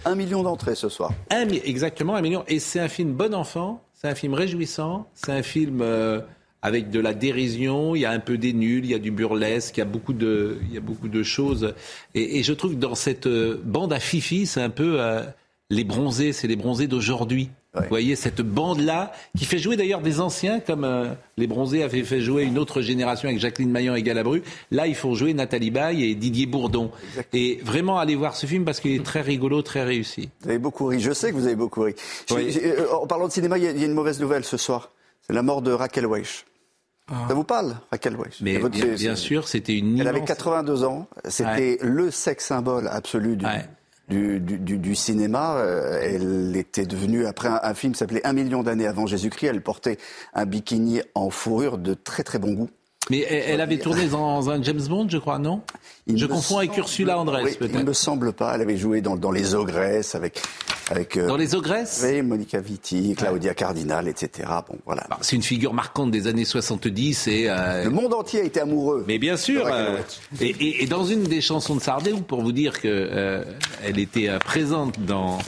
Un million d'entrées ce soir. Un, exactement, un million. Et c'est un film bon enfant, c'est un film réjouissant, c'est un film euh, avec de la dérision, il y a un peu des nuls, il y a du burlesque, il y a beaucoup de, il y a beaucoup de choses. Et, et je trouve que dans cette euh, bande à Fifi, c'est un peu euh, les bronzés, c'est les bronzés d'aujourd'hui. Vous voyez cette bande-là, qui fait jouer d'ailleurs des anciens, comme euh, les Bronzés avaient fait jouer une autre génération avec Jacqueline Maillan et Galabru. Là, ils font jouer Nathalie Baye et Didier Bourdon. Et vraiment, allez voir ce film parce qu'il est très rigolo, très réussi. Vous avez beaucoup ri. Je sais que vous avez beaucoup ri. Euh, en parlant de cinéma, il y, a, une mauvaise nouvelle ce soir. C'est la mort de Raquel Weisz. Ça vous parle, Raquel Mais bien, bien sûr, c'était une. Elle avait 82 ans. C'était le sexe symbole absolu du, du, du, du, cinéma. Euh, elle était devenue, après un, un film s'appelait Un million d'années avant Jésus-Christ, elle portait un bikini en fourrure de très très bon goût. Mais elle, avait tourné dans un James Bond, je crois, non il Je confonds avec Ursula Andress, peut-être. Il me semble pas. Elle avait joué dans, dans Les Ogresses avec. avec euh, dans Les Ogresses Oui, Monica Vitti, Claudia Cardinal, etc. Bon, voilà. Bah, c'est une figure marquante des années 70 et. Euh... Le monde entier a été amoureux. Mais bien sûr. Euh, et, et, et, dans une des chansons de Sardou, pour vous dire que euh, elle était présente dans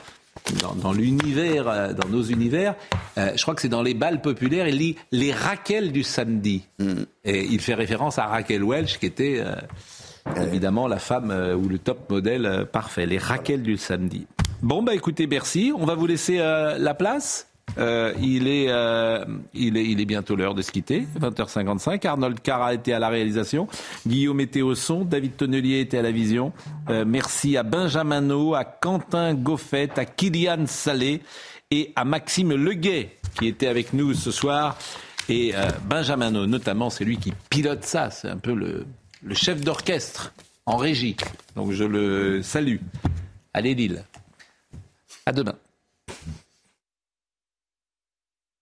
dans, dans l'univers, euh, dans nos univers, euh, je crois que c'est dans les balles populaires, il dit les Raquel du samedi. Mm. Et il fait référence à Raquel Welch, qui était euh, évidemment la femme euh, ou le top modèle euh, parfait, les Raquel du samedi. Bon, bah écoutez, merci. On va vous laisser la place. Euh, il, est, euh, il, est, il est bientôt l'heure de se quitter, 20h55. Arnold Cara était à la réalisation, Guillaume était au son, David Tonnelier était à la vision. Euh, merci à Benjamin à Quentin Goffet, à Kylian Salé et à Maxime Leguet qui était avec nous ce soir. Et Benjamin No, notamment, c'est lui qui pilote ça, c'est un peu le, le chef d'orchestre en régie. Donc je le salue. Allez Lille. À demain.